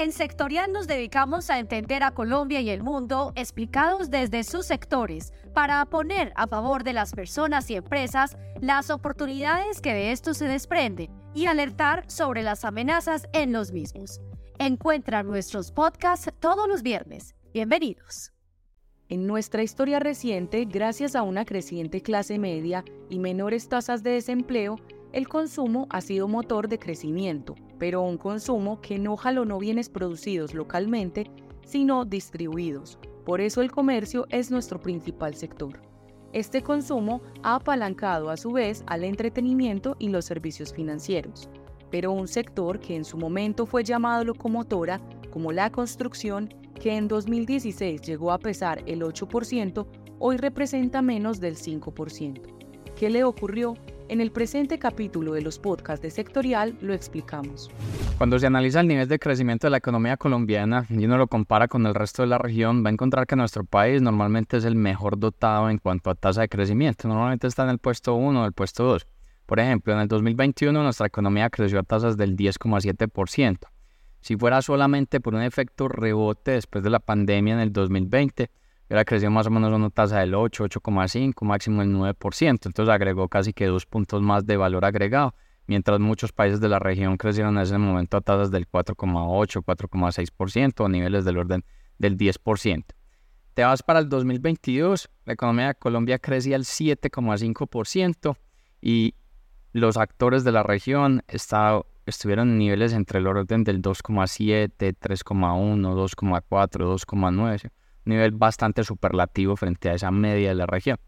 En Sectorial nos dedicamos a entender a Colombia y el mundo explicados desde sus sectores para poner a favor de las personas y empresas las oportunidades que de esto se desprenden y alertar sobre las amenazas en los mismos. Encuentra nuestros podcasts todos los viernes. Bienvenidos. En nuestra historia reciente, gracias a una creciente clase media y menores tasas de desempleo, el consumo ha sido motor de crecimiento, pero un consumo que no jalonó bienes producidos localmente, sino distribuidos. Por eso el comercio es nuestro principal sector. Este consumo ha apalancado a su vez al entretenimiento y los servicios financieros, pero un sector que en su momento fue llamado locomotora, como la construcción, que en 2016 llegó a pesar el 8%, hoy representa menos del 5%. ¿Qué le ocurrió? En el presente capítulo de los podcasts de Sectorial lo explicamos. Cuando se analiza el nivel de crecimiento de la economía colombiana y uno lo compara con el resto de la región, va a encontrar que nuestro país normalmente es el mejor dotado en cuanto a tasa de crecimiento. Normalmente está en el puesto 1 o el puesto 2. Por ejemplo, en el 2021 nuestra economía creció a tasas del 10,7%. Si fuera solamente por un efecto rebote después de la pandemia en el 2020, hubiera crecido más o menos una tasa del 8, 8,5, máximo el 9%. Entonces agregó casi que dos puntos más de valor agregado, mientras muchos países de la región crecieron en ese momento a tasas del 4,8, 4,6% o niveles del orden del 10%. Te vas para el 2022, la economía de Colombia crecía al 7,5% y los actores de la región estuvieron en niveles entre el orden del 2,7, 3,1, 2,4, 2,9 nivel bastante superlativo frente a esa media de la región.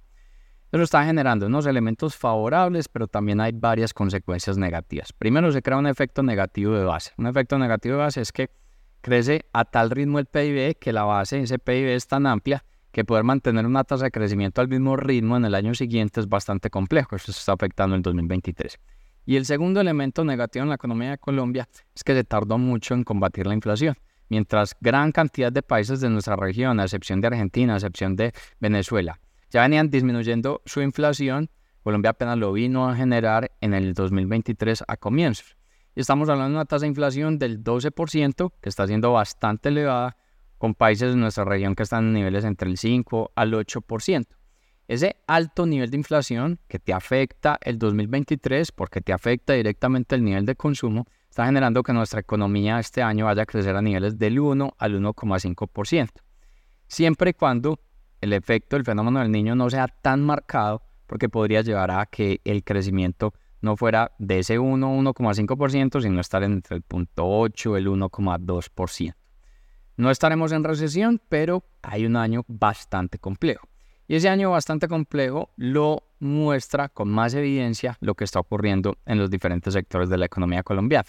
Eso está generando unos elementos favorables, pero también hay varias consecuencias negativas. Primero, se crea un efecto negativo de base. Un efecto negativo de base es que crece a tal ritmo el PIB que la base, ese PIB es tan amplia que poder mantener una tasa de crecimiento al mismo ritmo en el año siguiente es bastante complejo. Eso se está afectando en 2023. Y el segundo elemento negativo en la economía de Colombia es que se tardó mucho en combatir la inflación mientras gran cantidad de países de nuestra región, a excepción de Argentina, a excepción de Venezuela, ya venían disminuyendo su inflación, Colombia apenas lo vino a generar en el 2023 a comienzos. Y estamos hablando de una tasa de inflación del 12%, que está siendo bastante elevada, con países de nuestra región que están en niveles entre el 5 al 8%. Ese alto nivel de inflación que te afecta el 2023 porque te afecta directamente el nivel de consumo, está generando que nuestra economía este año vaya a crecer a niveles del 1 al 1,5%. Siempre y cuando el efecto del fenómeno del niño no sea tan marcado, porque podría llevar a que el crecimiento no fuera de ese 1, 1,5%, sino estar entre el 0.8 y el 1,2%. No estaremos en recesión, pero hay un año bastante complejo. Y ese año bastante complejo lo muestra con más evidencia lo que está ocurriendo en los diferentes sectores de la economía colombiana.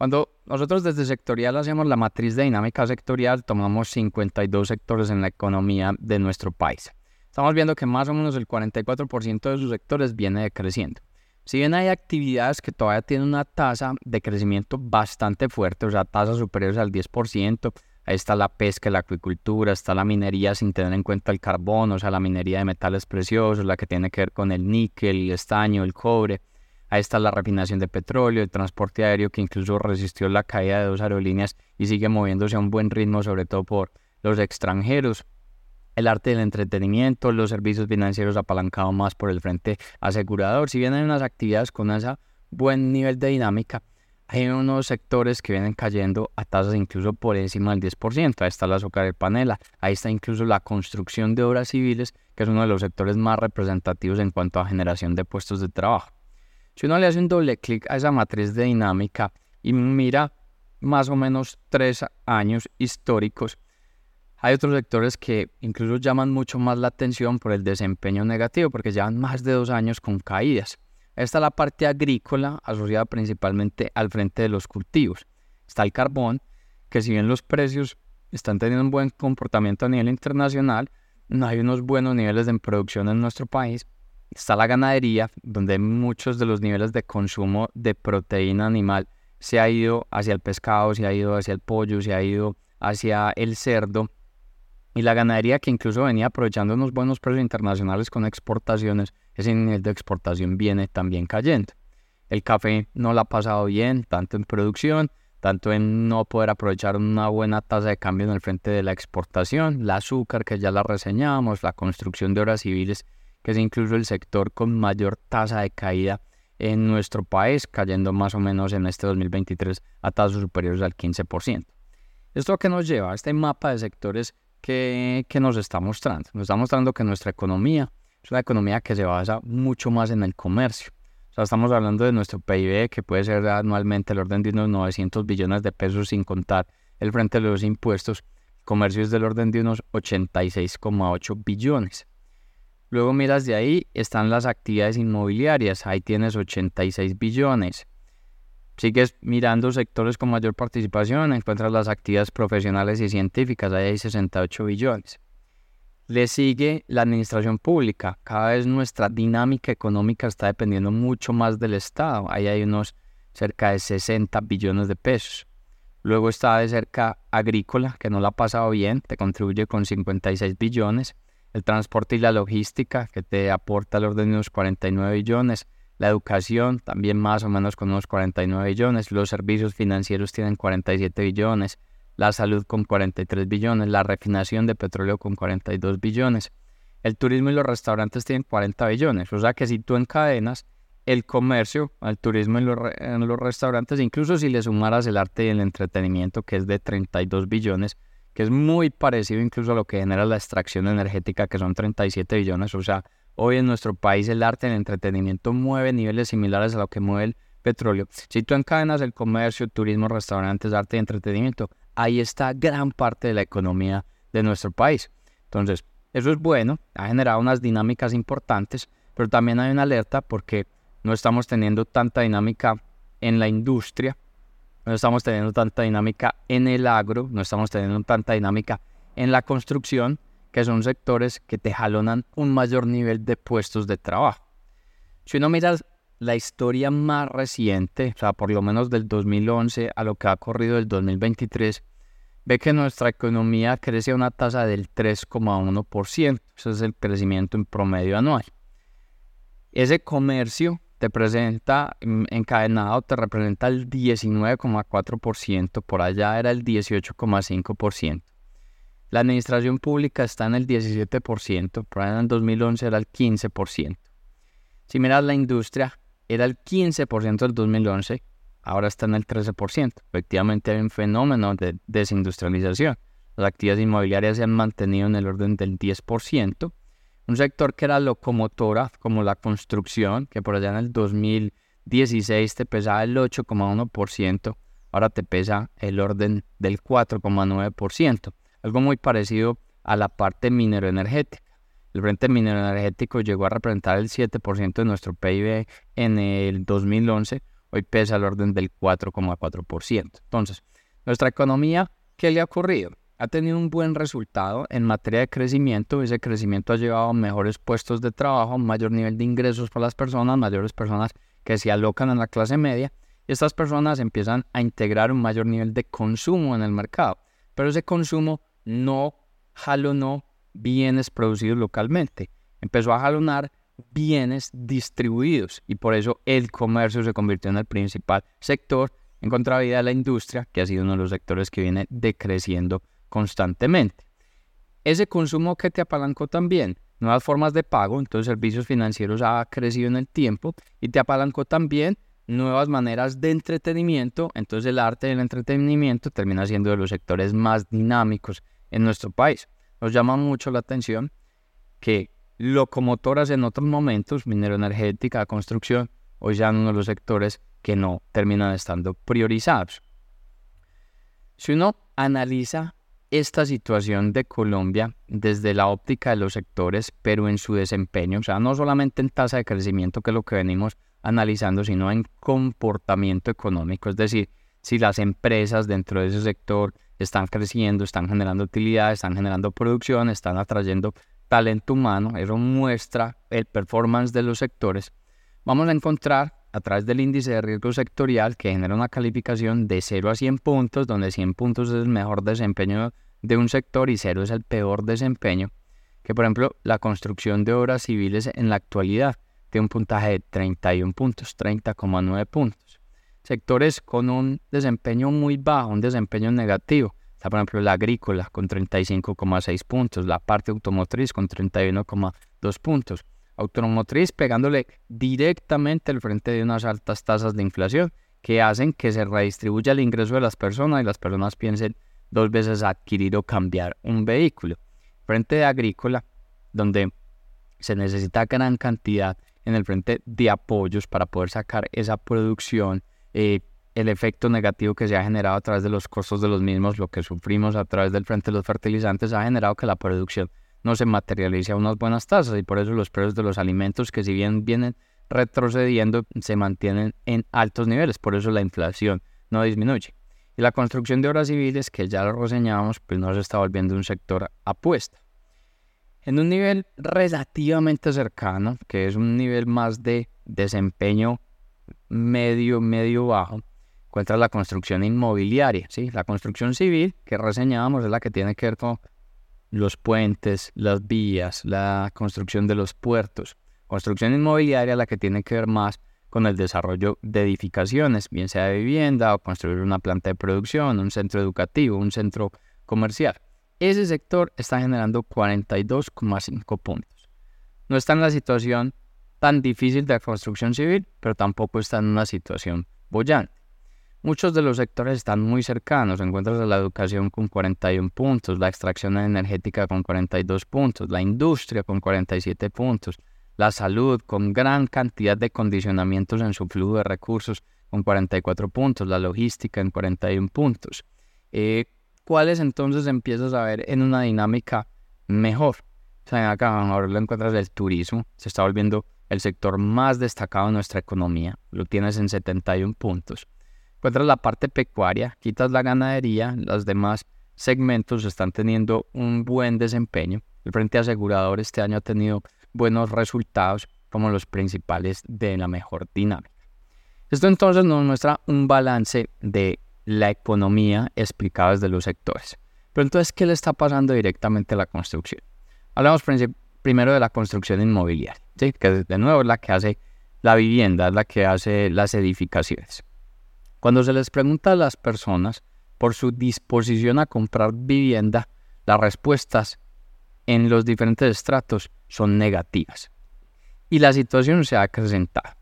Cuando nosotros desde sectorial hacemos la matriz de dinámica sectorial, tomamos 52 sectores en la economía de nuestro país. Estamos viendo que más o menos el 44% de sus sectores viene decreciendo. Si bien hay actividades que todavía tienen una tasa de crecimiento bastante fuerte, o sea, tasas superiores al 10%, ahí está la pesca, la acuicultura, está la minería sin tener en cuenta el carbón, o sea, la minería de metales preciosos, la que tiene que ver con el níquel, el estaño, el cobre, Ahí está la refinación de petróleo, el transporte aéreo que incluso resistió la caída de dos aerolíneas y sigue moviéndose a un buen ritmo, sobre todo por los extranjeros. El arte del entretenimiento, los servicios financieros apalancados más por el frente asegurador. Si bien hay unas actividades con ese buen nivel de dinámica, hay unos sectores que vienen cayendo a tasas incluso por encima del 10%. Ahí está la azúcar de panela, ahí está incluso la construcción de obras civiles, que es uno de los sectores más representativos en cuanto a generación de puestos de trabajo. Si uno le hace un doble clic a esa matriz de dinámica y mira más o menos tres años históricos, hay otros sectores que incluso llaman mucho más la atención por el desempeño negativo, porque llevan más de dos años con caídas. Esta es la parte agrícola asociada principalmente al frente de los cultivos. Está el carbón, que si bien los precios están teniendo un buen comportamiento a nivel internacional, no hay unos buenos niveles de producción en nuestro país. Está la ganadería, donde muchos de los niveles de consumo de proteína animal se ha ido hacia el pescado, se ha ido hacia el pollo, se ha ido hacia el cerdo. Y la ganadería que incluso venía aprovechando unos buenos precios internacionales con exportaciones, ese nivel de exportación viene también cayendo. El café no lo ha pasado bien, tanto en producción, tanto en no poder aprovechar una buena tasa de cambio en el frente de la exportación, el azúcar que ya la reseñamos, la construcción de obras civiles, que es incluso el sector con mayor tasa de caída en nuestro país, cayendo más o menos en este 2023 a tasas superiores al 15%. ¿Esto que nos lleva? a Este mapa de sectores que, que nos está mostrando. Nos está mostrando que nuestra economía es una economía que se basa mucho más en el comercio. O sea, estamos hablando de nuestro PIB que puede ser anualmente el orden de unos 900 billones de pesos sin contar el frente de los impuestos. comercio es del orden de unos 86,8 billones. Luego miras de ahí, están las actividades inmobiliarias, ahí tienes 86 billones. Sigues mirando sectores con mayor participación, encuentras las actividades profesionales y científicas, ahí hay 68 billones. Le sigue la administración pública, cada vez nuestra dinámica económica está dependiendo mucho más del Estado, ahí hay unos cerca de 60 billones de pesos. Luego está de cerca agrícola, que no la ha pasado bien, te contribuye con 56 billones el transporte y la logística, que te aporta el orden de unos 49 billones, la educación también más o menos con unos 49 billones, los servicios financieros tienen 47 billones, la salud con 43 billones, la refinación de petróleo con 42 billones, el turismo y los restaurantes tienen 40 billones, o sea que si tú encadenas el comercio, el turismo y los, en los restaurantes, incluso si le sumaras el arte y el entretenimiento que es de 32 billones, que es muy parecido incluso a lo que genera la extracción energética, que son 37 billones. O sea, hoy en nuestro país el arte el entretenimiento mueve niveles similares a lo que mueve el petróleo. Si tú encadenas el comercio, turismo, restaurantes, arte y entretenimiento, ahí está gran parte de la economía de nuestro país. Entonces, eso es bueno, ha generado unas dinámicas importantes, pero también hay una alerta porque no estamos teniendo tanta dinámica en la industria no estamos teniendo tanta dinámica en el agro, no estamos teniendo tanta dinámica en la construcción, que son sectores que te jalonan un mayor nivel de puestos de trabajo. Si uno mira la historia más reciente, o sea, por lo menos del 2011 a lo que ha corrido del 2023, ve que nuestra economía crece a una tasa del 3,1%. Ese es el crecimiento en promedio anual. Ese comercio te presenta mm, encadenado, te representa el 19,4%, por allá era el 18,5%. La administración pública está en el 17%, por allá en el 2011 era el 15%. Si miras la industria, era el 15% del 2011, ahora está en el 13%. Efectivamente hay un fenómeno de desindustrialización. Las actividades inmobiliarias se han mantenido en el orden del 10%, un sector que era locomotora, como la construcción, que por allá en el 2016 te pesaba el 8,1%, ahora te pesa el orden del 4,9%. Algo muy parecido a la parte mineroenergética. El frente mineroenergético llegó a representar el 7% de nuestro PIB en el 2011, hoy pesa el orden del 4,4%. Entonces, nuestra economía, ¿qué le ha ocurrido? Ha tenido un buen resultado en materia de crecimiento. Ese crecimiento ha llevado a mejores puestos de trabajo, mayor nivel de ingresos para las personas, mayores personas que se alocan en la clase media. Estas personas empiezan a integrar un mayor nivel de consumo en el mercado. Pero ese consumo no jalonó bienes producidos localmente. Empezó a jalonar bienes distribuidos y por eso el comercio se convirtió en el principal sector en contravía de la industria, que ha sido uno de los sectores que viene decreciendo constantemente. Ese consumo que te apalancó también, nuevas formas de pago, entonces servicios financieros ha crecido en el tiempo y te apalancó también nuevas maneras de entretenimiento, entonces el arte del entretenimiento termina siendo de los sectores más dinámicos en nuestro país. Nos llama mucho la atención que locomotoras en otros momentos, minero energética, construcción, hoy ya uno de los sectores que no terminan estando priorizados. Si uno analiza esta situación de Colombia desde la óptica de los sectores, pero en su desempeño, o sea, no solamente en tasa de crecimiento, que es lo que venimos analizando, sino en comportamiento económico, es decir, si las empresas dentro de ese sector están creciendo, están generando utilidad, están generando producción, están atrayendo talento humano, eso muestra el performance de los sectores, vamos a encontrar a través del índice de riesgo sectorial que genera una calificación de 0 a 100 puntos, donde 100 puntos es el mejor desempeño de un sector y 0 es el peor desempeño, que por ejemplo la construcción de obras civiles en la actualidad tiene un puntaje de 31 puntos, 30,9 puntos. Sectores con un desempeño muy bajo, un desempeño negativo, Está, por ejemplo, la agrícola con 35,6 puntos, la parte automotriz con 31,2 puntos. Automotriz pegándole directamente al frente de unas altas tasas de inflación que hacen que se redistribuya el ingreso de las personas y las personas piensen dos veces adquirir o cambiar un vehículo. Frente de agrícola, donde se necesita gran cantidad en el frente de apoyos para poder sacar esa producción, eh, el efecto negativo que se ha generado a través de los costos de los mismos, lo que sufrimos a través del frente de los fertilizantes, ha generado que la producción no se materialice a unas buenas tasas y por eso los precios de los alimentos que si bien vienen retrocediendo se mantienen en altos niveles, por eso la inflación no disminuye. Y la construcción de obras civiles, que ya lo reseñábamos, pues no se está volviendo un sector apuesta. En un nivel relativamente cercano, que es un nivel más de desempeño medio, medio bajo, encuentra la construcción inmobiliaria, ¿sí? La construcción civil que reseñábamos es la que tiene que ver con los puentes, las vías, la construcción de los puertos. Construcción inmobiliaria la que tiene que ver más con el desarrollo de edificaciones, bien sea de vivienda o construir una planta de producción, un centro educativo, un centro comercial. Ese sector está generando 42,5 puntos. No está en la situación tan difícil de la construcción civil, pero tampoco está en una situación bollante. Muchos de los sectores están muy cercanos. Encuentras la educación con 41 puntos, la extracción energética con 42 puntos, la industria con 47 puntos, la salud con gran cantidad de condicionamientos en su flujo de recursos con 44 puntos, la logística en 41 puntos. Eh, ¿Cuáles entonces empiezas a ver en una dinámica mejor? O sea, acá ahora lo encuentras el turismo, se está volviendo el sector más destacado de nuestra economía, lo tienes en 71 puntos encuentras la parte pecuaria, quitas la ganadería, los demás segmentos están teniendo un buen desempeño. El Frente Asegurador este año ha tenido buenos resultados como los principales de la mejor dinámica. Esto entonces nos muestra un balance de la economía explicado desde los sectores. Pero entonces, ¿qué le está pasando directamente a la construcción? Hablamos primero de la construcción inmobiliaria, ¿sí? que de nuevo es la que hace la vivienda, es la que hace las edificaciones. Cuando se les pregunta a las personas por su disposición a comprar vivienda, las respuestas en los diferentes estratos son negativas. Y la situación se ha acrecentado.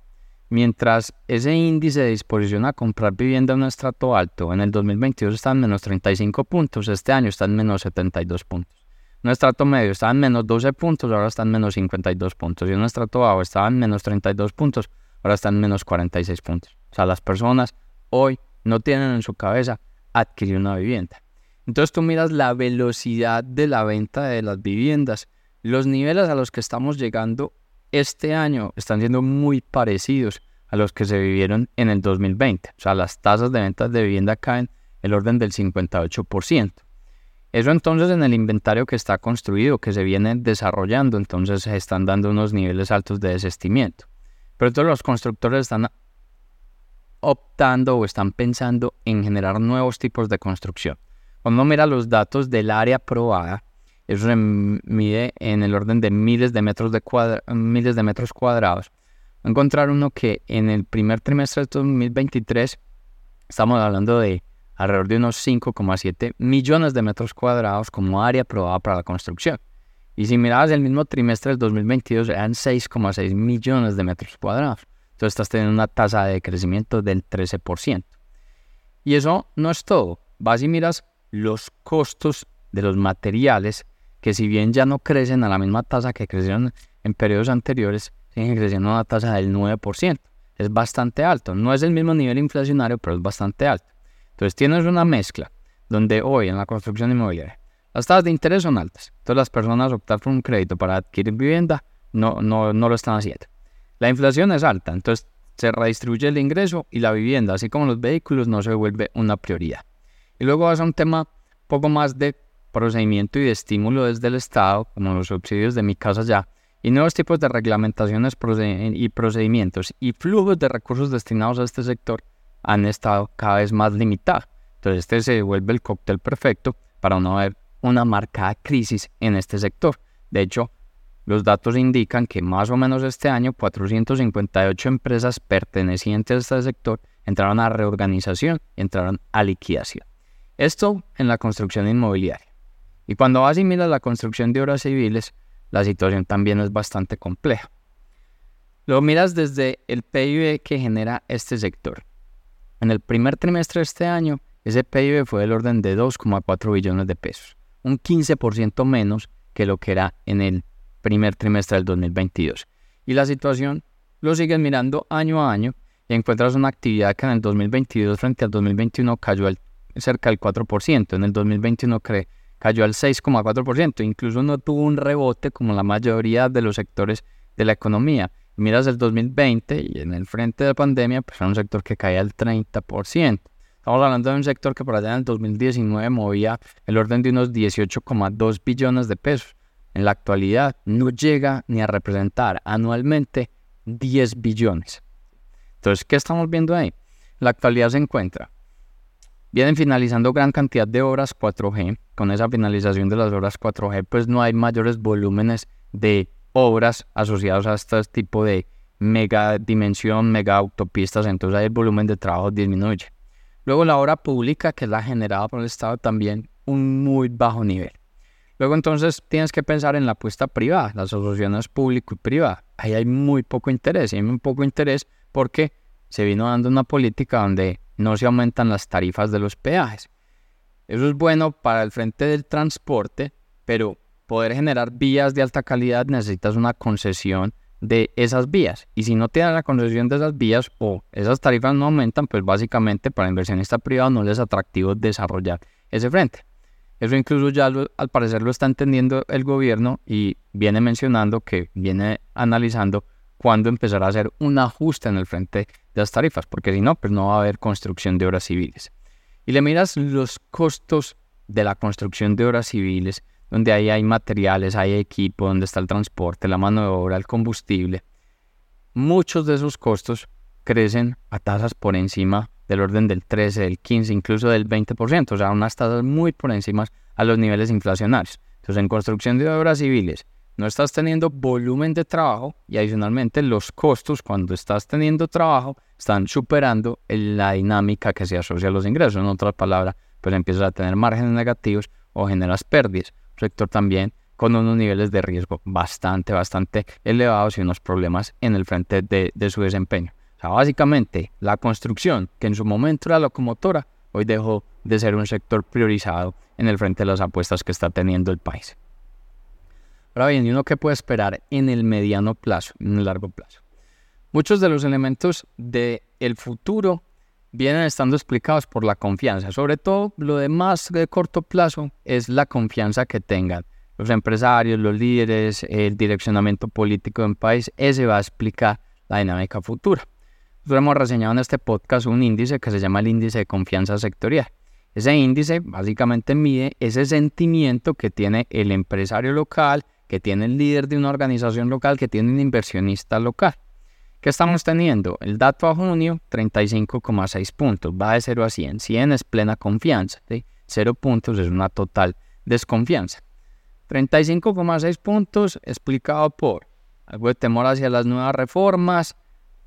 Mientras ese índice de disposición a comprar vivienda en un estrato alto en el 2022 está en menos 35 puntos, este año está en menos 72 puntos. Un estrato medio estaba en menos 12 puntos, ahora está en menos 52 puntos. Y un estrato bajo estaba en menos 32 puntos, ahora está en menos 46 puntos. O sea, las personas hoy no tienen en su cabeza adquirir una vivienda. Entonces tú miras la velocidad de la venta de las viviendas. Los niveles a los que estamos llegando este año están siendo muy parecidos a los que se vivieron en el 2020. O sea, las tasas de ventas de vivienda caen el orden del 58%. Eso entonces en el inventario que está construido, que se viene desarrollando, entonces se están dando unos niveles altos de desestimiento. Pero todos los constructores están optando o están pensando en generar nuevos tipos de construcción. Cuando uno mira los datos del área aprobada, eso se mide en el orden de miles de metros, de miles de metros cuadrados. Va a encontrar uno que en el primer trimestre de 2023 estamos hablando de alrededor de unos 5,7 millones de metros cuadrados como área aprobada para la construcción. Y si mirabas el mismo trimestre del 2022, eran 6,6 millones de metros cuadrados. Entonces estás teniendo una tasa de crecimiento del 13%. Y eso no es todo. Vas y miras los costos de los materiales que si bien ya no crecen a la misma tasa que crecieron en periodos anteriores, siguen creciendo a una tasa del 9%. Es bastante alto. No es el mismo nivel inflacionario, pero es bastante alto. Entonces tienes una mezcla donde hoy en la construcción inmobiliaria las tasas de interés son altas. Entonces las personas optar por un crédito para adquirir vivienda no, no, no lo están haciendo. La inflación es alta, entonces se redistribuye el ingreso y la vivienda, así como los vehículos, no se vuelve una prioridad. Y luego vas a un tema poco más de procedimiento y de estímulo desde el Estado, como los subsidios de mi casa ya, y nuevos tipos de reglamentaciones y procedimientos y flujos de recursos destinados a este sector han estado cada vez más limitados. Entonces este se vuelve el cóctel perfecto para no haber una marcada crisis en este sector. De hecho, los datos indican que más o menos este año 458 empresas pertenecientes a este sector entraron a reorganización y entraron a liquidación. Esto en la construcción inmobiliaria. Y cuando vas y miras la construcción de obras civiles, la situación también es bastante compleja. Lo miras desde el PIB que genera este sector. En el primer trimestre de este año, ese PIB fue del orden de 2,4 billones de pesos, un 15% menos que lo que era en el primer trimestre del 2022. Y la situación lo sigues mirando año a año y encuentras una actividad que en el 2022 frente al 2021 cayó al, cerca del 4%, en el 2021 cayó al 6,4%, incluso no tuvo un rebote como la mayoría de los sectores de la economía. Miras el 2020 y en el frente de la pandemia, pues era un sector que caía al 30%. Estamos hablando de un sector que por allá en el 2019 movía el orden de unos 18,2 billones de pesos. En la actualidad no llega ni a representar anualmente 10 billones. Entonces, ¿qué estamos viendo ahí? la actualidad se encuentra. Vienen finalizando gran cantidad de obras 4G. Con esa finalización de las obras 4G, pues no hay mayores volúmenes de obras asociados a este tipo de mega dimensión, mega autopistas, entonces ahí el volumen de trabajo disminuye. Luego la obra pública, que es la generada por el Estado, también un muy bajo nivel. Luego entonces tienes que pensar en la apuesta privada, las asociaciones público y privada. Ahí hay muy poco interés, hay muy poco interés porque se vino dando una política donde no se aumentan las tarifas de los peajes. Eso es bueno para el frente del transporte, pero poder generar vías de alta calidad necesitas una concesión de esas vías. Y si no dan la concesión de esas vías o esas tarifas no aumentan, pues básicamente para inversionista privado no les es atractivo desarrollar ese frente. Eso incluso ya al parecer lo está entendiendo el gobierno y viene mencionando que viene analizando cuándo empezará a hacer un ajuste en el frente de las tarifas, porque si no, pues no va a haber construcción de obras civiles. Y le miras los costos de la construcción de obras civiles donde ahí hay materiales, hay equipo, donde está el transporte, la mano de obra, el combustible. Muchos de esos costos crecen a tasas por encima del orden del 13, del 15, incluso del 20%, o sea, unas tasas muy por encima a los niveles inflacionarios. Entonces, en construcción de obras civiles, no estás teniendo volumen de trabajo y adicionalmente los costos cuando estás teniendo trabajo están superando la dinámica que se asocia a los ingresos. En otras palabras, pues empiezas a tener márgenes negativos o generas pérdidas sector también con unos niveles de riesgo bastante, bastante elevados y unos problemas en el frente de su desempeño. O sea, básicamente la construcción, que en su momento era locomotora, hoy dejó de ser un sector priorizado en el frente de las apuestas que está teniendo el país. Ahora bien, ¿y uno qué puede esperar en el mediano plazo, en el largo plazo? Muchos de los elementos del el futuro vienen estando explicados por la confianza. Sobre todo, lo de más de corto plazo es la confianza que tengan los empresarios, los líderes, el direccionamiento político de un país. Ese va a explicar la dinámica futura. Hemos reseñado en este podcast un índice que se llama el índice de confianza sectorial. Ese índice básicamente mide ese sentimiento que tiene el empresario local, que tiene el líder de una organización local, que tiene un inversionista local. ¿Qué estamos teniendo? El dato a junio, 35,6 puntos. Va de 0 a 100. 100 es plena confianza. 0 puntos es una total desconfianza. 35,6 puntos explicado por algo de temor hacia las nuevas reformas,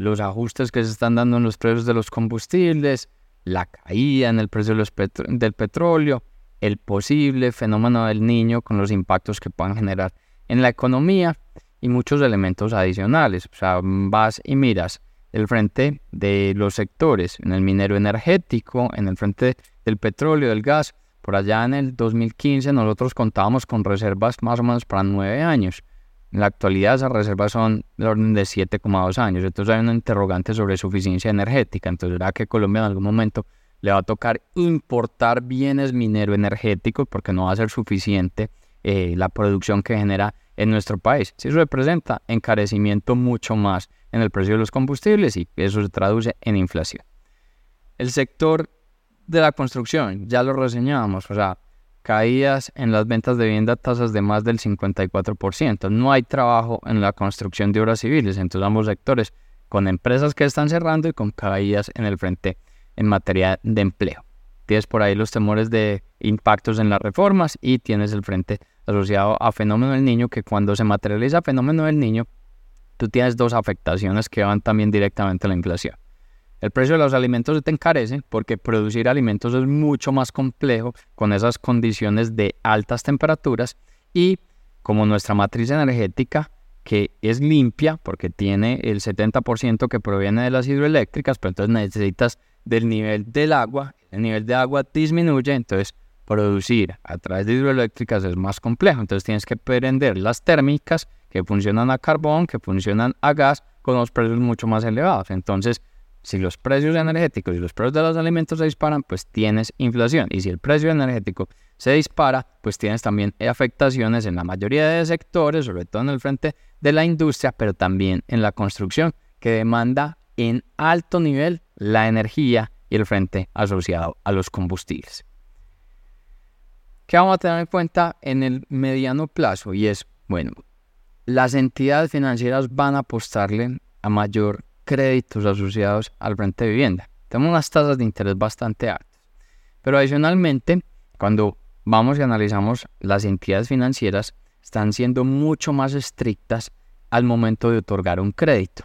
los ajustes que se están dando en los precios de los combustibles, la caída en el precio del petróleo, el posible fenómeno del niño con los impactos que puedan generar en la economía y muchos elementos adicionales. O sea, vas y miras el frente de los sectores, en el minero energético, en el frente del petróleo, del gas. Por allá en el 2015 nosotros contábamos con reservas más o menos para nueve años. En la actualidad esas reservas son del orden de 7,2 años. Entonces hay un interrogante sobre suficiencia energética. Entonces ¿será que Colombia en algún momento le va a tocar importar bienes minero energéticos porque no va a ser suficiente eh, la producción que genera en nuestro país. Si eso representa encarecimiento mucho más en el precio de los combustibles y eso se traduce en inflación. El sector de la construcción, ya lo reseñábamos, o sea, caídas en las ventas de vivienda tasas de más del 54%. No hay trabajo en la construcción de obras civiles entre ambos sectores, con empresas que están cerrando y con caídas en el frente en materia de empleo. Tienes por ahí los temores de impactos en las reformas y tienes el frente asociado a fenómeno del niño, que cuando se materializa fenómeno del niño, tú tienes dos afectaciones que van también directamente a la inflación. El precio de los alimentos se te encarece porque producir alimentos es mucho más complejo con esas condiciones de altas temperaturas y como nuestra matriz energética que es limpia porque tiene el 70% que proviene de las hidroeléctricas, pero entonces necesitas del nivel del agua, el nivel de agua disminuye, entonces producir a través de hidroeléctricas es más complejo, entonces tienes que prender las térmicas que funcionan a carbón, que funcionan a gas, con los precios mucho más elevados. Entonces, si los precios energéticos y los precios de los alimentos se disparan, pues tienes inflación. Y si el precio energético se dispara, pues tienes también afectaciones en la mayoría de sectores, sobre todo en el frente de la industria, pero también en la construcción, que demanda en alto nivel la energía y el frente asociado a los combustibles. ¿Qué vamos a tener en cuenta en el mediano plazo? Y es, bueno, las entidades financieras van a apostarle a mayor créditos asociados al frente de vivienda. Tenemos unas tasas de interés bastante altas. Pero adicionalmente, cuando vamos y analizamos las entidades financieras, están siendo mucho más estrictas al momento de otorgar un crédito.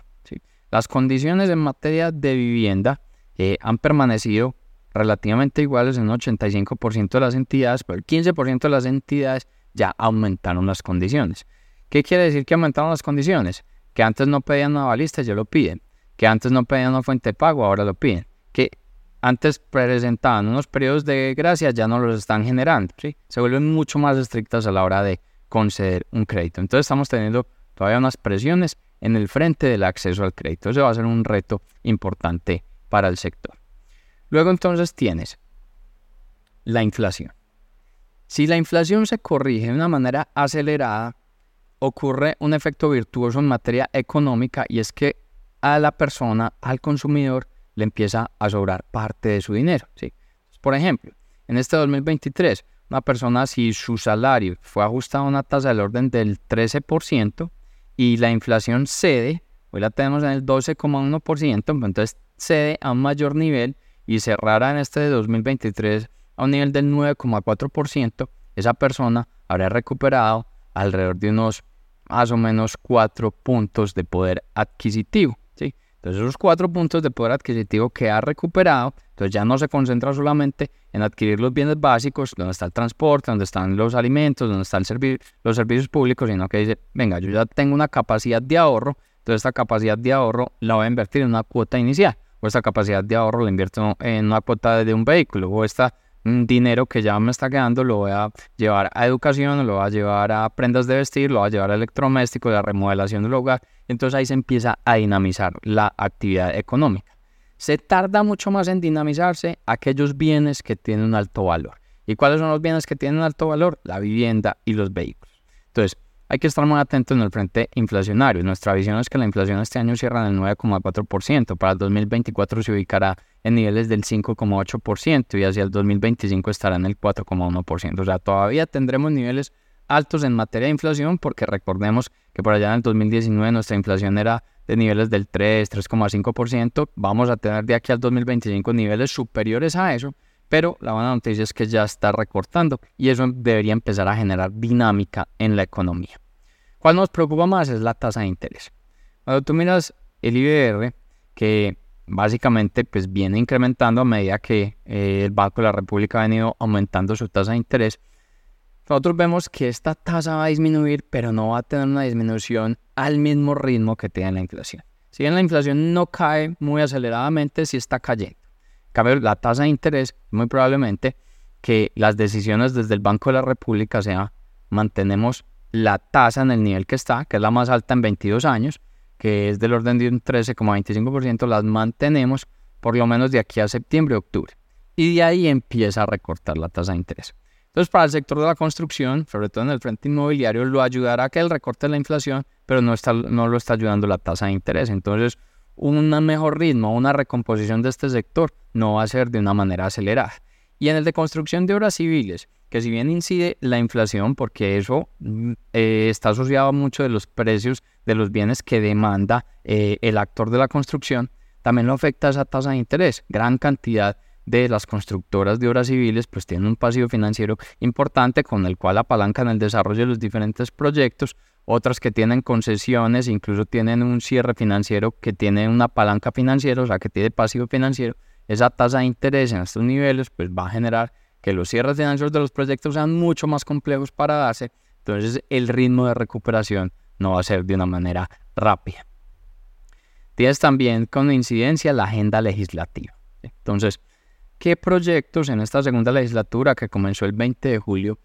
Las condiciones en materia de vivienda eh, han permanecido relativamente iguales en un 85% de las entidades, pero el 15% de las entidades ya aumentaron las condiciones. ¿Qué quiere decir que aumentaron las condiciones? Que antes no pedían una balista, ya lo piden. Que antes no pedían una fuente de pago, ahora lo piden. Que antes presentaban unos periodos de gracia, ya no los están generando. ¿sí? Se vuelven mucho más estrictas a la hora de conceder un crédito. Entonces estamos teniendo todavía unas presiones en el frente del acceso al crédito. Eso va a ser un reto importante para el sector. Luego entonces tienes la inflación. Si la inflación se corrige de una manera acelerada, ocurre un efecto virtuoso en materia económica y es que a la persona, al consumidor, le empieza a sobrar parte de su dinero. ¿sí? Por ejemplo, en este 2023, una persona si su salario fue ajustado a una tasa del orden del 13% y la inflación cede, hoy la tenemos en el 12,1%, pues entonces cede a un mayor nivel y cerrará en este 2023 a un nivel del 9,4%, esa persona habrá recuperado alrededor de unos más o menos cuatro puntos de poder adquisitivo. Entonces esos cuatro puntos de poder adquisitivo que ha recuperado, entonces ya no se concentra solamente en adquirir los bienes básicos, donde está el transporte, donde están los alimentos, donde están los servicios públicos, sino que dice, venga, yo ya tengo una capacidad de ahorro, entonces esta capacidad de ahorro la voy a invertir en una cuota inicial, o esta capacidad de ahorro la invierto en una cuota de un vehículo, o esta dinero que ya me está quedando lo voy a llevar a educación, lo voy a llevar a prendas de vestir, lo voy a llevar a electrodomésticos, la remodelación del hogar. Entonces ahí se empieza a dinamizar la actividad económica. Se tarda mucho más en dinamizarse aquellos bienes que tienen un alto valor. ¿Y cuáles son los bienes que tienen alto valor? La vivienda y los vehículos. Entonces, hay que estar muy atentos en el frente inflacionario. Nuestra visión es que la inflación este año cierra en el 9,4%. Para el 2024 se ubicará en niveles del 5,8% y hacia el 2025 estará en el 4,1%. O sea, todavía tendremos niveles altos en materia de inflación porque recordemos que por allá en el 2019 nuestra inflación era de niveles del 3, 3,5%. Vamos a tener de aquí al 2025 niveles superiores a eso pero la buena noticia es que ya está recortando y eso debería empezar a generar dinámica en la economía. ¿Cuál nos preocupa más? Es la tasa de interés. Cuando tú miras el IBR, que básicamente pues viene incrementando a medida que eh, el Banco de la República ha venido aumentando su tasa de interés, nosotros vemos que esta tasa va a disminuir, pero no va a tener una disminución al mismo ritmo que tiene la inflación. Si bien la inflación no cae muy aceleradamente, sí está cayendo cambio, la tasa de interés, muy probablemente que las decisiones desde el Banco de la República sea mantenemos la tasa en el nivel que está, que es la más alta en 22 años, que es del orden de un 13,25%, las mantenemos por lo menos de aquí a septiembre, octubre. Y de ahí empieza a recortar la tasa de interés. Entonces, para el sector de la construcción, sobre todo en el frente inmobiliario, lo ayudará a que el recorte de la inflación, pero no, está, no lo está ayudando la tasa de interés. Entonces, un mejor ritmo, una recomposición de este sector no va a ser de una manera acelerada. Y en el de construcción de obras civiles, que si bien incide la inflación, porque eso mm, eh, está asociado a mucho de los precios de los bienes que demanda eh, el actor de la construcción, también lo afecta esa tasa de interés. Gran cantidad de las constructoras de obras civiles pues tienen un pasivo financiero importante con el cual apalancan el desarrollo de los diferentes proyectos, otras que tienen concesiones, incluso tienen un cierre financiero que tiene una palanca financiera, o sea que tiene pasivo financiero, esa tasa de interés en estos niveles pues va a generar que los cierres financieros de los proyectos sean mucho más complejos para darse, entonces el ritmo de recuperación no va a ser de una manera rápida. Tienes también con incidencia la agenda legislativa. Entonces, ¿qué proyectos en esta segunda legislatura que comenzó el 20 de julio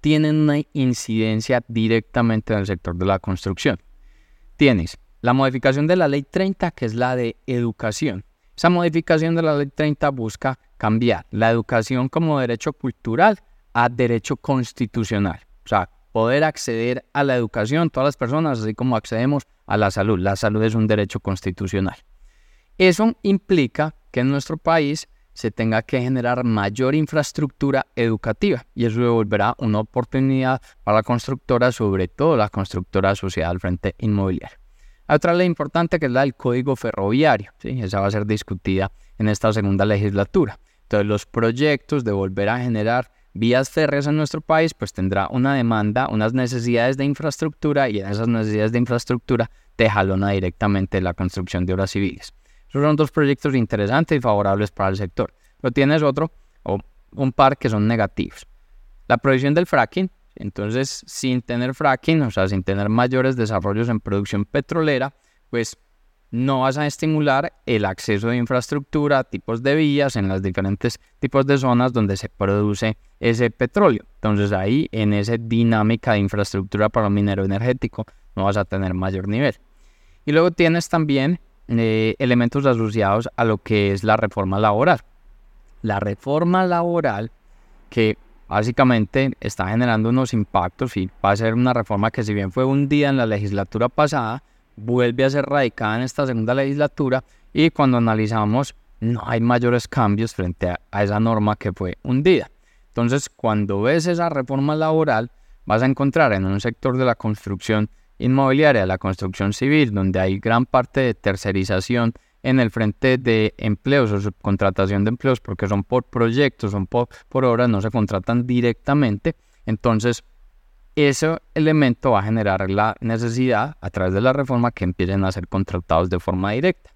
tienen una incidencia directamente en el sector de la construcción? Tienes la modificación de la ley 30, que es la de educación. Esa modificación de la ley 30 busca cambiar la educación como derecho cultural a derecho constitucional. O sea, poder acceder a la educación, todas las personas, así como accedemos a la salud. La salud es un derecho constitucional. Eso implica que en nuestro país se tenga que generar mayor infraestructura educativa y eso devolverá una oportunidad para la constructora, sobre todo la constructora asociada al frente inmobiliario. Hay otra ley importante que es la del Código Ferroviario, ¿sí? esa va a ser discutida en esta segunda legislatura. Entonces los proyectos de volver a generar vías férreas en nuestro país, pues tendrá una demanda, unas necesidades de infraestructura y en esas necesidades de infraestructura te jalona directamente la construcción de obras civiles. Esos son dos proyectos interesantes y favorables para el sector. Pero tienes otro, o un par que son negativos. La prohibición del fracking, entonces sin tener fracking, o sea, sin tener mayores desarrollos en producción petrolera, pues no vas a estimular el acceso de infraestructura, tipos de vías en las diferentes tipos de zonas donde se produce ese petróleo. Entonces ahí en esa dinámica de infraestructura para el minero energético no vas a tener mayor nivel. Y luego tienes también eh, elementos asociados a lo que es la reforma laboral. La reforma laboral que básicamente está generando unos impactos y va a ser una reforma que si bien fue un día en la legislatura pasada, vuelve a ser radicada en esta segunda legislatura y cuando analizamos no hay mayores cambios frente a, esa norma que fue hundida. Entonces, cuando ves esa reforma laboral, vas a encontrar en un sector de la construcción inmobiliaria, la construcción civil, donde hay gran parte de tercerización en el frente de empleos o subcontratación de empleos, porque son por proyectos, son por, por obras, no se contratan directamente. Entonces, ese elemento va a generar la necesidad a través de la reforma que empiecen a ser contratados de forma directa.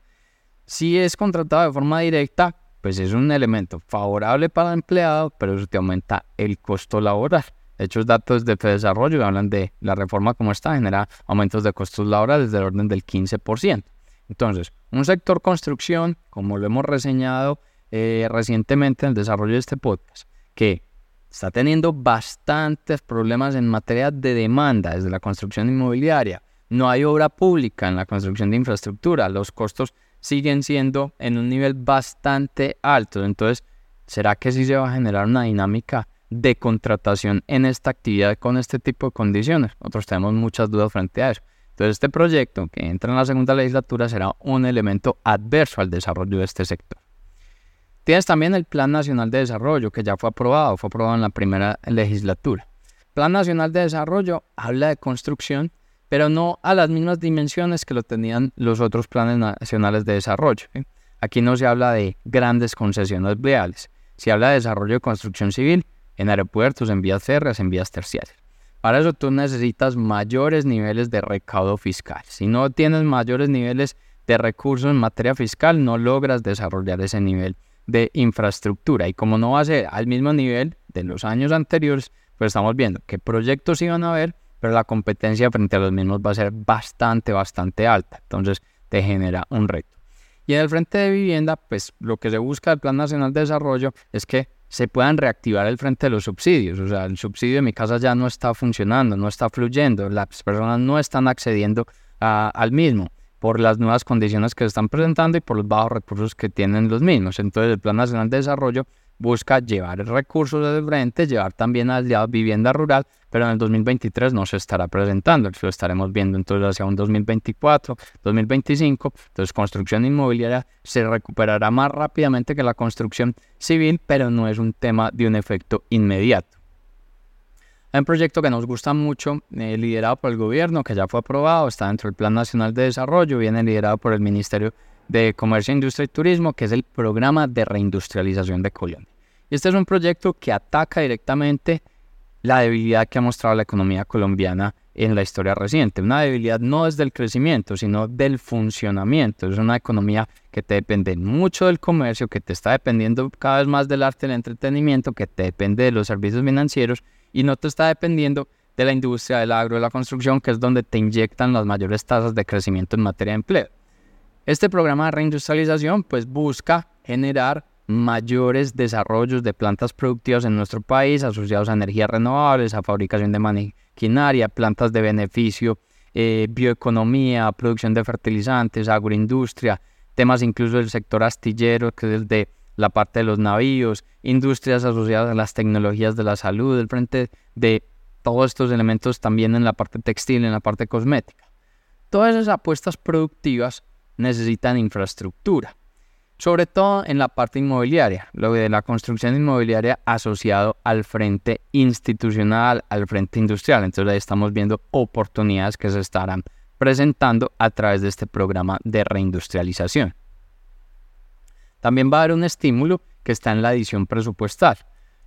Si es contratado de forma directa, pues es un elemento favorable para el empleado, pero eso te aumenta el costo laboral. De hecho, datos de desarrollo hablan de la reforma como está, genera aumentos de costos laborales del orden del 15%. Entonces, un sector construcción, como lo hemos reseñado eh, recientemente en el desarrollo de este podcast, que está teniendo bastantes problemas en materia de demanda desde la construcción inmobiliaria. No hay obra pública en la construcción de infraestructura. Los costos siguen siendo en un nivel bastante alto. Entonces, ¿será que sí se va a generar una dinámica de contratación en esta actividad con este tipo de condiciones? Nosotros tenemos muchas dudas frente a eso. Entonces, este proyecto que entra en la segunda legislatura será un elemento adverso al desarrollo de este sector. Tienes también el Plan Nacional de Desarrollo, que ya fue aprobado, fue aprobado en la primera legislatura. Plan Nacional de Desarrollo habla de construcción, pero no a las mismas dimensiones que lo tenían los otros planes nacionales de desarrollo. Aquí no se habla de grandes concesiones viales, se habla de desarrollo de construcción civil en aeropuertos, en vías férreas, en vías terciarias. Para eso tú necesitas mayores niveles de recaudo fiscal. Si no tienes mayores niveles de recursos en materia fiscal, no logras desarrollar ese nivel de infraestructura. Y como no va a ser al mismo nivel de los años anteriores, pues estamos viendo qué proyectos iban a haber, pero la competencia frente a los mismos va a ser bastante, bastante alta. Entonces te genera un reto. Y en el frente de vivienda, pues lo que se busca del Plan Nacional de Desarrollo es que se puedan reactivar el frente de los subsidios. O sea, el subsidio de mi casa ya no está funcionando, no está fluyendo, las personas no están accediendo al mismo por las nuevas condiciones que se están presentando y por los bajos recursos que tienen los mismos. Entonces el Plan Nacional de Desarrollo busca llevar recursos de frente, llevar también a la vivienda rural, pero en el 2023 no se estará presentando, lo estaremos viendo entonces hacia un 2024, 2025, entonces construcción inmobiliaria se recuperará más rápidamente que la construcción civil, pero no es un tema de un efecto inmediato. Hay un proyecto que nos gusta mucho, eh, liderado por el gobierno, que ya fue aprobado, está dentro del Plan Nacional de Desarrollo, viene liderado por el Ministerio de Comercio, Industria y Turismo, que es el Programa de Reindustrialización de Colombia. Este es un proyecto que ataca directamente la debilidad que ha mostrado la economía colombiana en la historia reciente. Una debilidad no desde el crecimiento, sino del funcionamiento. Es una economía que te depende mucho del comercio, que te está dependiendo cada vez más del arte y el entretenimiento, que te depende de los servicios financieros y no te está dependiendo de la industria del agro, de la construcción, que es donde te inyectan las mayores tasas de crecimiento en materia de empleo. Este programa de reindustrialización pues busca generar mayores desarrollos de plantas productivas en nuestro país asociados a energías renovables, a fabricación de maquinaria, plantas de beneficio, eh, bioeconomía, producción de fertilizantes, agroindustria, temas incluso del sector astillero, que es de la parte de los navíos, industrias asociadas a las tecnologías de la salud, el frente de todos estos elementos también en la parte textil, en la parte cosmética. Todas esas apuestas productivas necesitan infraestructura, sobre todo en la parte inmobiliaria, lo de la construcción inmobiliaria asociado al frente institucional, al frente industrial. Entonces ahí estamos viendo oportunidades que se estarán presentando a través de este programa de reindustrialización. También va a haber un estímulo que está en la edición presupuestal.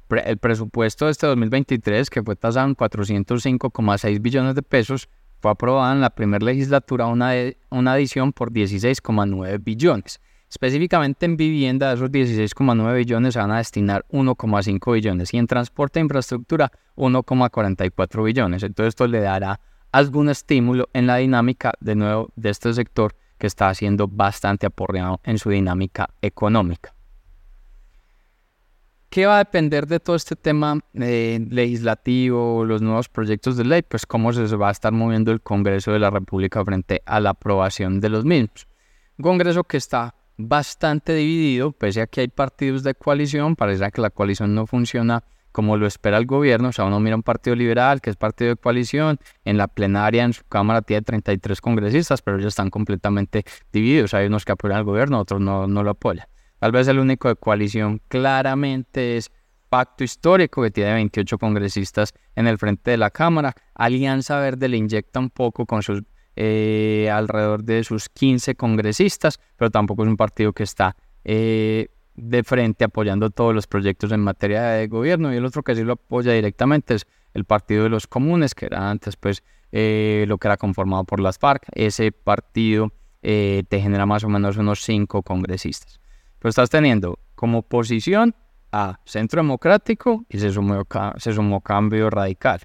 El presupuesto de este 2023, que fue tasado en 405,6 billones de pesos, fue aprobada en la primera legislatura una, una adición por 16,9 billones. Específicamente en vivienda, de esos 16,9 billones se van a destinar 1,5 billones y en transporte e infraestructura 1,44 billones. Entonces esto le dará algún estímulo en la dinámica de nuevo de este sector que está siendo bastante aporreado en su dinámica económica. ¿Qué va a depender de todo este tema eh, legislativo, los nuevos proyectos de ley? Pues cómo se va a estar moviendo el Congreso de la República frente a la aprobación de los mismos. Un Congreso que está bastante dividido, pese a que hay partidos de coalición, parece que la coalición no funciona como lo espera el gobierno. O sea, uno mira un partido liberal, que es partido de coalición, en la plenaria, en su Cámara, tiene 33 congresistas, pero ellos están completamente divididos. Hay unos que apoyan al gobierno, otros no, no lo apoyan. Tal vez el único de coalición claramente es Pacto Histórico, que tiene 28 congresistas en el frente de la Cámara. Alianza Verde le inyecta un poco con sus eh, alrededor de sus 15 congresistas, pero tampoco es un partido que está eh, de frente apoyando todos los proyectos en materia de gobierno y el otro que sí lo apoya directamente es el Partido de los Comunes, que era antes pues eh, lo que era conformado por las FARC. Ese partido eh, te genera más o menos unos cinco congresistas. Pero estás teniendo como posición a Centro Democrático y se sumó, se sumó Cambio Radical.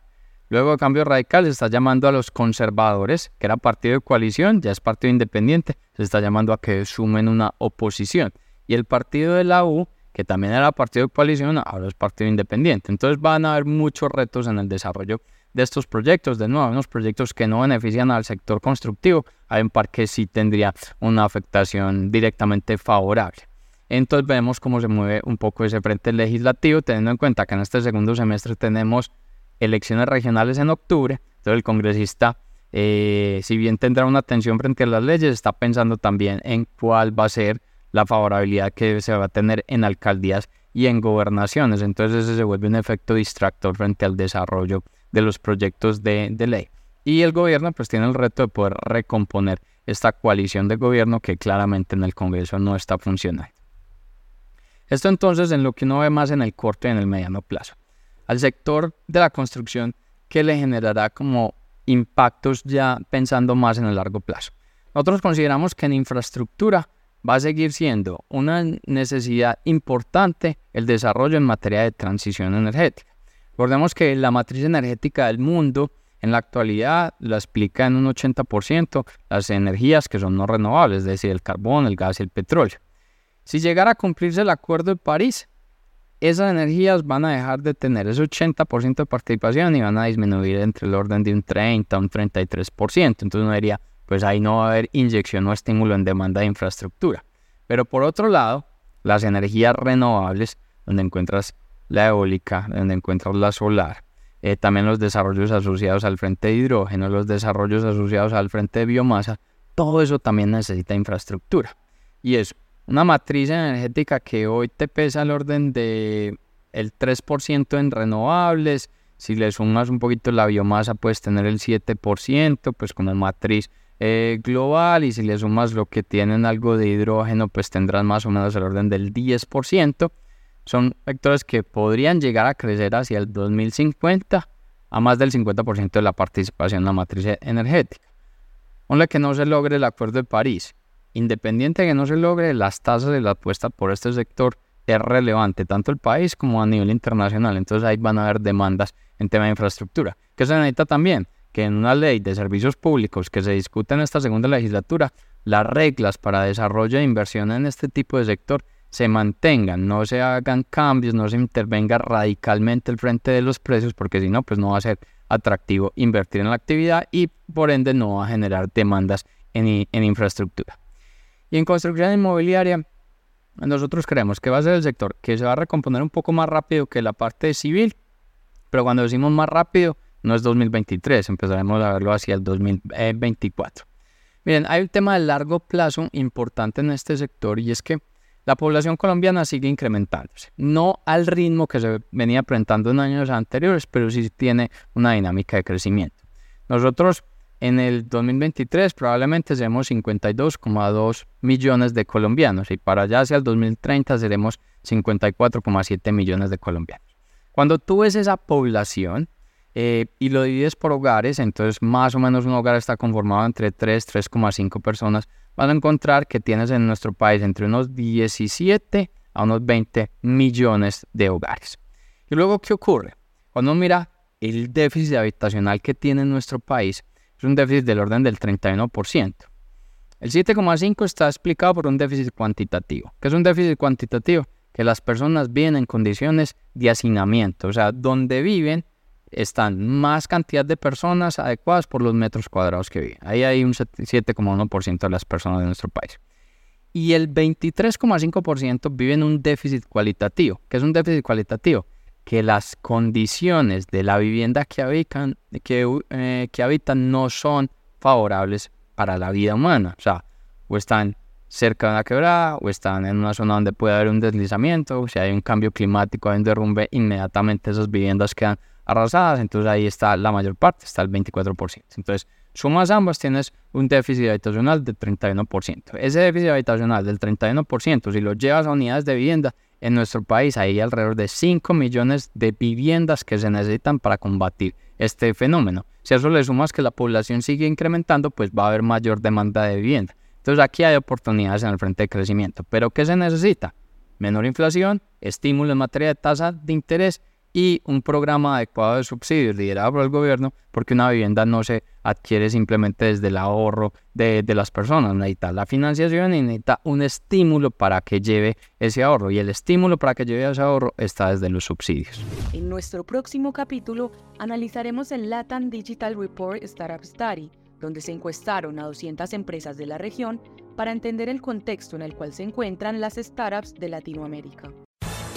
Luego de Cambio Radical se está llamando a los conservadores, que era partido de coalición, ya es partido independiente, se está llamando a que sumen una oposición y el partido de la U, que también era partido de coalición, ahora es partido independiente. Entonces van a haber muchos retos en el desarrollo de estos proyectos. De nuevo, unos proyectos que no benefician al sector constructivo, hay un par que sí tendría una afectación directamente favorable. Entonces vemos cómo se mueve un poco ese frente legislativo, teniendo en cuenta que en este segundo semestre tenemos elecciones regionales en octubre. Entonces el congresista, eh, si bien tendrá una atención frente a las leyes, está pensando también en cuál va a ser la favorabilidad que se va a tener en alcaldías y en gobernaciones. Entonces ese se vuelve un efecto distractor frente al desarrollo de los proyectos de, ley. Y el gobierno pues tiene el reto de poder recomponer esta coalición de gobierno que claramente en el Congreso no está funcionando. Esto entonces en lo que uno ve más en el corto y en el mediano plazo. Al sector de la construcción que le generará como impactos ya pensando más en el largo plazo. Nosotros consideramos que en infraestructura va a seguir siendo una necesidad importante el desarrollo en materia de transición energética. Recordemos que la matriz energética del mundo en la actualidad la explica en un 80% las energías que son no renovables, es decir, el carbón, el gas y el petróleo. Si llegara a cumplirse el Acuerdo de París, esas energías van a dejar de tener ese 80% de participación y van a disminuir entre el orden de un 30 a un 33%. Entonces uno diría, pues ahí no va a haber inyección o estímulo en demanda de infraestructura. Pero por otro lado, las energías renovables donde encuentras la eólica, donde encuentras la solar, eh, también los desarrollos asociados al frente de hidrógeno, los desarrollos asociados al frente de biomasa, todo eso también necesita infraestructura. Y es una matriz energética que hoy te pesa al orden de el 3% en renovables, si le sumas un poquito la biomasa puedes tener el 7%, pues como matriz eh, global, y si le sumas lo que tienen algo de hidrógeno, pues tendrás más o menos el orden del 10% son vectores que podrían llegar a crecer hacia el 2050 a más del 50% de la participación en la matriz energética. Ponle que no se logre el Acuerdo de París. Independiente de que no se logre, las tasas de la apuesta por este sector es relevante, tanto el país como a nivel internacional. Entonces ahí van a haber demandas en tema de infraestructura. Que se necesita también que en una ley de servicios públicos que se discute en esta segunda legislatura, las reglas para desarrollo e inversión en este tipo de sector se mantengan, no se hagan cambios, no se intervenga radicalmente el frente de los precios, porque si no, pues no va a ser atractivo invertir en la actividad y por ende no va a generar demandas en infraestructura. Y en construcción inmobiliaria, nosotros creemos que va a ser el sector que se va a recomponer un poco más rápido que la parte civil, pero cuando decimos más rápido, no es 2023, empezaremos a verlo hacia el 2024. Miren, hay un tema de largo plazo importante en este sector y es que la población colombiana sigue incrementándose. No al ritmo que se venía presentando en años anteriores, pero sí tiene una dinámica de crecimiento. Nosotros en el 2023 probablemente seremos 52,2 millones de colombianos y para allá hacia el 2030 seremos 54,7 millones de colombianos. Cuando tú ves esa población eh, y lo divides por hogares, entonces más o menos un hogar está conformado entre 3, 3,5 personas van a encontrar que tienes en nuestro país entre unos 17 a unos 20 millones de hogares. Y luego, ¿qué ocurre? Cuando mira el déficit habitacional que tiene nuestro país, es un déficit del orden del 31%. El 7,5% está explicado por un déficit cuantitativo. ¿Qué es un déficit cuantitativo? Que las personas viven en condiciones de hacinamiento, o sea, donde viven están más cantidad de personas adecuadas por los metros cuadrados que viven. Ahí hay un 7,1% de las personas de nuestro país. Y el 23,5% viven un déficit cualitativo. ¿Qué es un déficit cualitativo? Que las condiciones de la vivienda que habitan, eh, que habitan no son favorables para la vida humana. O sea, o están cerca de una quebrada o están en una zona donde puede haber un deslizamiento, o si hay un cambio climático, hay un derrumbe, inmediatamente esas viviendas quedan arrasadas, entonces ahí está la mayor parte, está el 24%. Entonces, sumas ambas, tienes un déficit habitacional del 31%. Ese déficit habitacional del 31%, si lo llevas a unidades de vivienda, en nuestro país hay alrededor de 5 millones de viviendas que se necesitan para combatir este fenómeno. Si a eso le sumas que la población sigue incrementando, pues va a haber mayor demanda de vivienda. Entonces aquí hay oportunidades en el frente de crecimiento. Pero ¿qué se necesita? Menor inflación, estímulo en materia de tasa de interés y un programa adecuado de subsidios liderado por el gobierno, porque una vivienda no se adquiere simplemente desde el ahorro de, de, las personas, necesita la financiación y necesita un estímulo para que lleve ese ahorro, y el estímulo para que lleve ese ahorro está desde los subsidios. En nuestro próximo capítulo analizaremos el Latin Digital Report Startup Study, donde se encuestaron a 200 empresas de la región para entender el contexto en el cual se encuentran las startups de Latinoamérica.